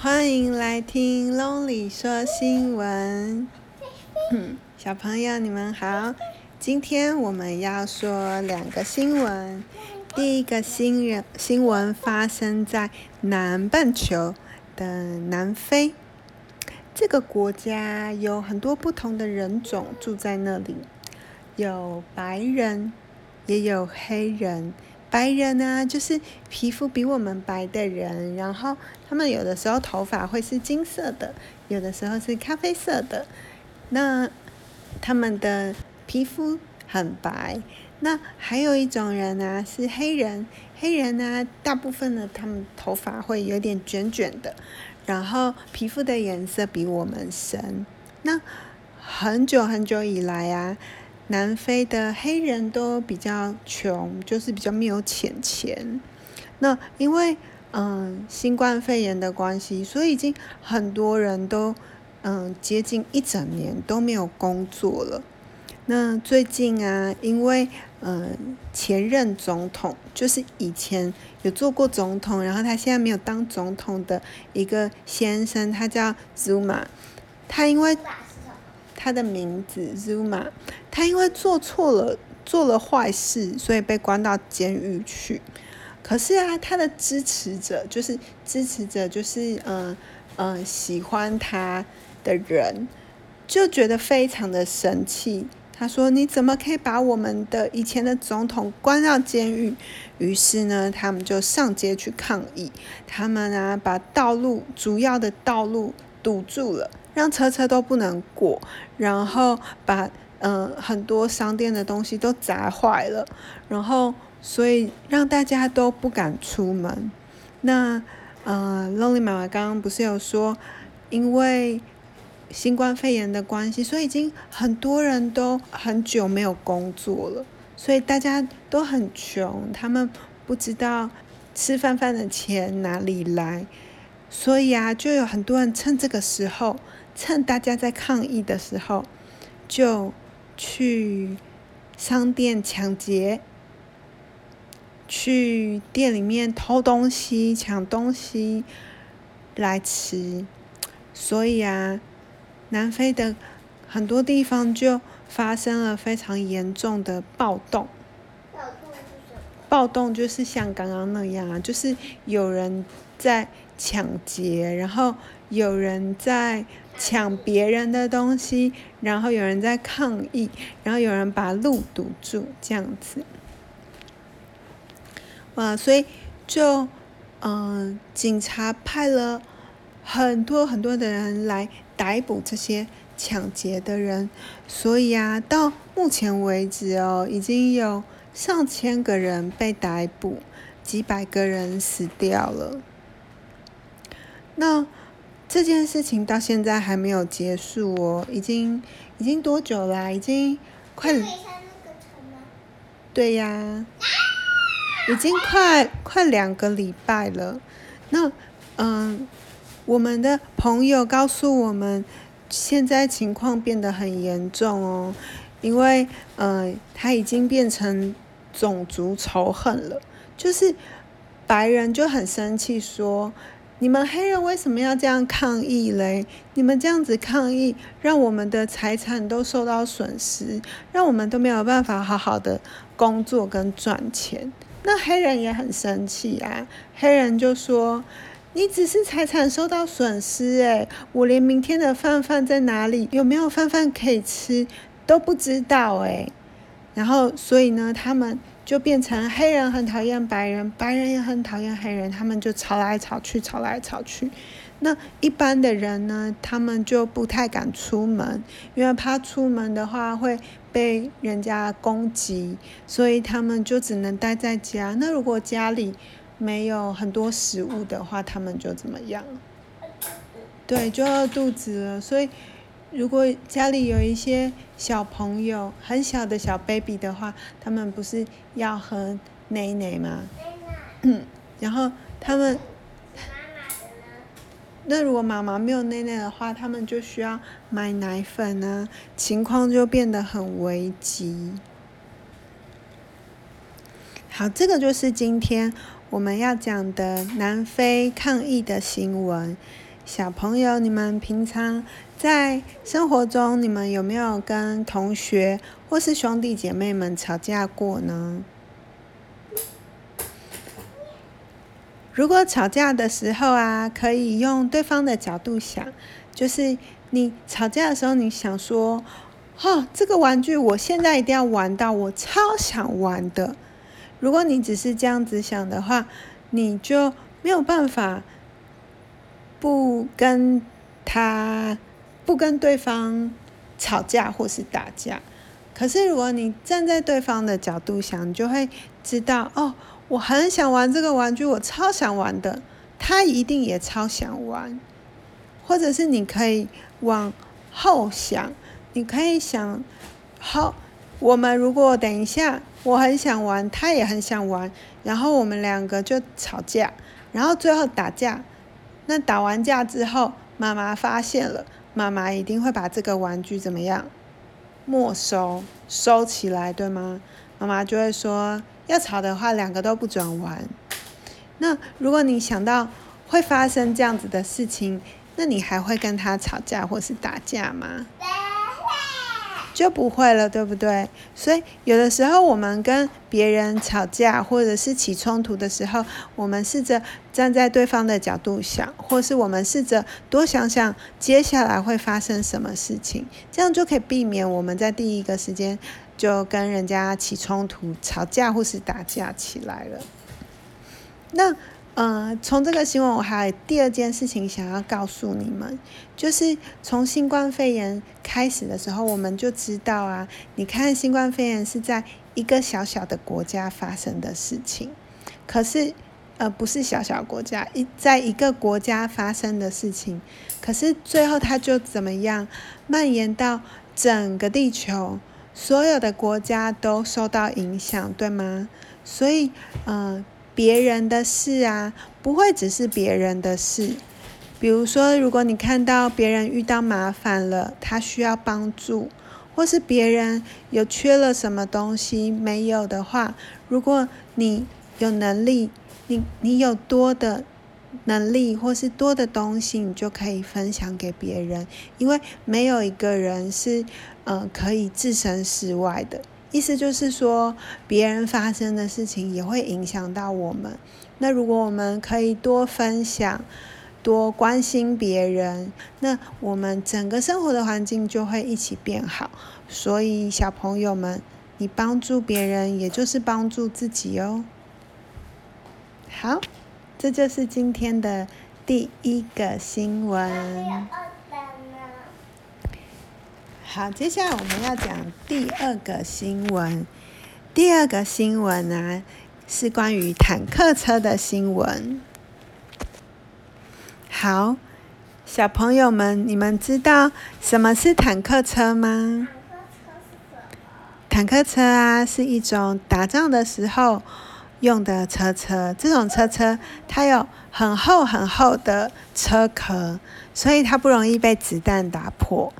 欢迎来听 Lonely 说新闻。小朋友，你们好。今天我们要说两个新闻。第一个新人新闻发生在南半球的南非。这个国家有很多不同的人种住在那里，有白人，也有黑人。白人呢，就是皮肤比我们白的人，然后他们有的时候头发会是金色的，有的时候是咖啡色的。那他们的皮肤很白。那还有一种人呢，是黑人。黑人呢，大部分呢，他们头发会有点卷卷的，然后皮肤的颜色比我们深。那很久很久以来啊。南非的黑人都比较穷，就是比较没有钱钱。那因为嗯新冠肺炎的关系，所以已经很多人都嗯接近一整年都没有工作了。那最近啊，因为嗯前任总统，就是以前有做过总统，然后他现在没有当总统的一个先生，他叫 Zuma，他因为。他的名字 Zuma，他因为做错了，做了坏事，所以被关到监狱去。可是啊，他的支持者就是支持者，就是嗯嗯、喜欢他的人，就觉得非常的生气。他说：“你怎么可以把我们的以前的总统关到监狱？”于是呢，他们就上街去抗议。他们啊，把道路主要的道路堵住了。让车车都不能过，然后把嗯、很多商店的东西都砸坏了，然后所以让大家都不敢出门。那呃，Lonely 妈妈刚刚不是有说，因为新冠肺炎的关系，所以已经很多人都很久没有工作了，所以大家都很穷，他们不知道吃饭饭的钱哪里来，所以啊，就有很多人趁这个时候。趁大家在抗议的时候，就去商店抢劫，去店里面偷东西、抢东西来吃。所以啊，南非的很多地方就发生了非常严重的暴动。暴动？就是像刚刚那样啊，就是有人在抢劫，然后有人在。抢别人的东西，然后有人在抗议，然后有人把路堵住，这样子。哇，所以就嗯、警察派了很多很多的人来逮捕这些抢劫的人，所以啊，到目前为止哦，已经有上千个人被逮捕，几百个人死掉了。那。这件事情到现在还没有结束哦，已经已经多久啦啊？已经快，对呀，已经快快两个礼拜了。那嗯，我们的朋友告诉我们，现在情况变得很严重哦，因为嗯，他已经变成种族仇恨了，就是白人就很生气说。你们黑人为什么要这样抗议嘞？你们这样子抗议，让我们的财产都受到损失，让我们都没有办法好好的工作跟赚钱。那黑人也很生气啊，黑人就说：“你只是财产受到损失，诶，我连明天的饭饭在哪里，有没有饭饭可以吃都不知道，诶。”然后，所以呢，他们。就变成黑人很讨厌白人，白人也很讨厌黑人，他们就吵来吵去，吵来吵去。那一般的人呢，他们就不太敢出门，因为怕出门的话会被人家攻击，所以他们就只能待在家。那如果家里没有很多食物的话，他们就怎么样？对，就饿肚子了。所以。如果家里有一些小朋友，很小的小 baby 的话，他们不是要喝奶奶吗？嗯，然后他们，那如果妈妈没有奶奶的话，他们就需要买奶粉啊，情况就变得很危急。好，这个就是今天我们要讲的南非抗议的新闻。小朋友，你们平常在生活中，你们有没有跟同学或是兄弟姐妹们吵架过呢？如果吵架的时候啊，可以用对方的角度想，就是你吵架的时候，你想说，哦，这个玩具我现在一定要玩到，我超想玩的。如果你只是这样子想的话，你就没有办法不跟他、不跟对方吵架或是打架。可是如果你站在对方的角度想，你就会知道，哦。我很想玩这个玩具，我超想玩的，他一定也超想玩。或者是你可以往后想，你可以想，好，我们如果等一下我很想玩，他也很想玩，然后我们两个就吵架，然后最后打架。那打完架之后，妈妈发现了，妈妈一定会把这个玩具怎么样？没收，收起来，对吗？妈妈就会说。要吵的话，两个都不准玩。那如果你想到会发生这样子的事情，那你还会跟他吵架或是打架吗？就不会了，对不对？所以有的时候我们跟别人吵架或者是起冲突的时候，我们试着站在对方的角度想，或是我们试着多想想接下来会发生什么事情，这样就可以避免我们在第一个时间就跟人家起冲突、吵架或是打架起来了。那。呃，从这个新闻，我还第二件事情想要告诉你们，就是从新冠肺炎开始的时候，我们就知道啊，你看新冠肺炎是在一个小小的国家发生的事情，可是呃，不是小小国家，一在一个国家发生的事情，可是最后它就怎么样蔓延到整个地球，所有的国家都受到影响，对吗？所以，呃。别人的事啊，不会只是别人的事。比如说，如果你看到别人遇到麻烦了，他需要帮助，或是别人有缺了什么东西没有的话，如果你有能力，你你有多的能力或是多的东西，你就可以分享给别人，因为没有一个人是嗯、呃、可以置身事外的。意思就是说，别人发生的事情也会影响到我们。那如果我们可以多分享、多关心别人，那我们整个生活的环境就会一起变好。所以，小朋友们，你帮助别人，也就是帮助自己哦。好，这就是今天的第一个新闻。好，接下来我们要讲第二个新闻。第二个新闻呢、是关于坦克车的新闻。好，小朋友们，你们知道什么是坦克车吗？坦克车啊，是一种打仗的时候用的车车。这种车车它有很厚很厚的车壳，所以它不容易被子弹打破。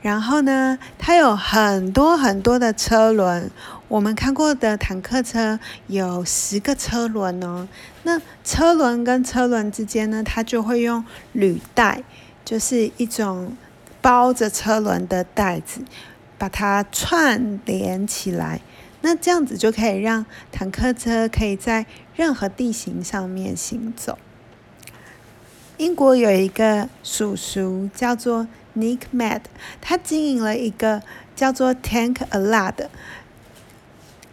然后呢，它有很多很多的车轮。我们看过的坦克车有十个车轮哦。那车轮跟车轮之间呢，它就会用履带，就是一种包着车轮的带子，把它串联起来。那这样子就可以让坦克车可以在任何地形上面行走。英国有一个叔叔叫做。Nick Mad，他经营了一个叫做 Tank-A-Lot 的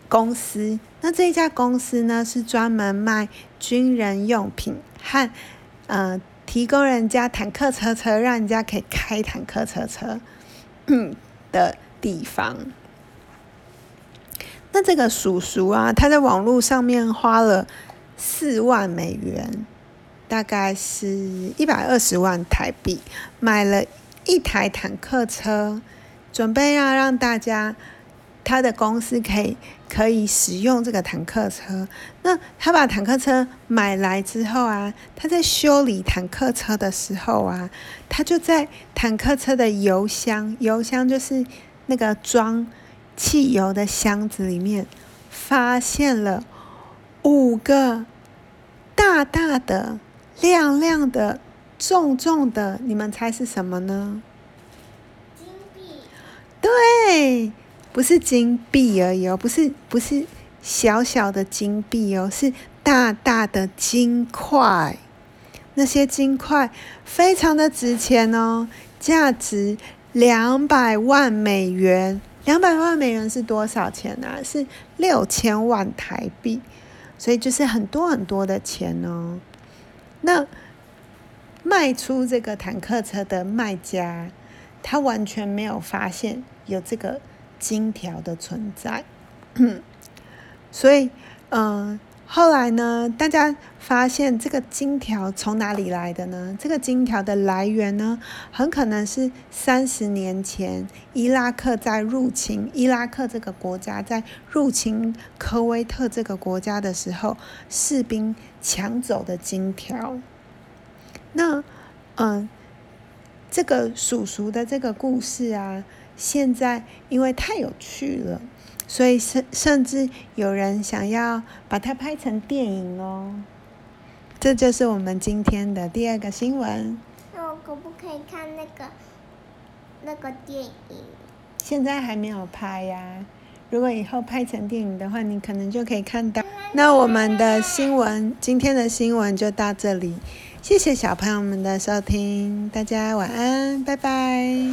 公司。那这家公司呢，是专门卖军人用品和呃提供人家坦克车车，让人家可以开坦克车车的地方。那这个叔叔啊，他在网络上面花了四万美元，大概是一百二十万台币，买了。一台坦克车，准备要让大家，他的公司可以可以使用这个坦克车。那他把坦克车买来之后啊，他在修理坦克车的时候啊，他就在坦克车的油箱，油箱就是那个装汽油的箱子里面，发现了五个大大的、亮亮的重重的，你们猜是什么呢？金币。对，不是金币而已哦，不是不是小小的金币哦，是大大的金块。那些金块非常的值钱哦，价值两百万美元。两百万美元是多少钱呢？啊？是六千万台币，所以就是很多很多的钱哦。那卖出这个坦克车的卖家，他完全没有发现有这个金条的存在，所以，嗯、后来呢，大家发现这个金条从哪里来的呢？这个金条的来源呢，很可能是三十年前伊拉克在入侵伊拉克这个国家，在入侵科威特这个国家的时候，士兵抢走的金条。那，嗯，这个叔叔的这个故事啊，现在因为太有趣了。所以甚甚至有人想要把它拍成电影哦，这就是我们今天的第二个新闻。那我可不可以看那个那个电影？现在还没有拍呀。如果以后拍成电影的话，你可能就可以看到。那我们的新闻，今天的新闻就到这里。谢谢小朋友们的收听，大家晚安，拜拜。